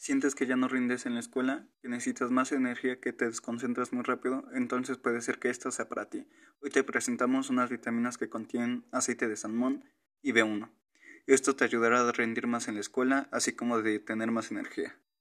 Sientes que ya no rindes en la escuela, que necesitas más energía, que te desconcentras muy rápido, entonces puede ser que esto sea para ti. Hoy te presentamos unas vitaminas que contienen aceite de salmón y B1. Esto te ayudará a rendir más en la escuela, así como de tener más energía.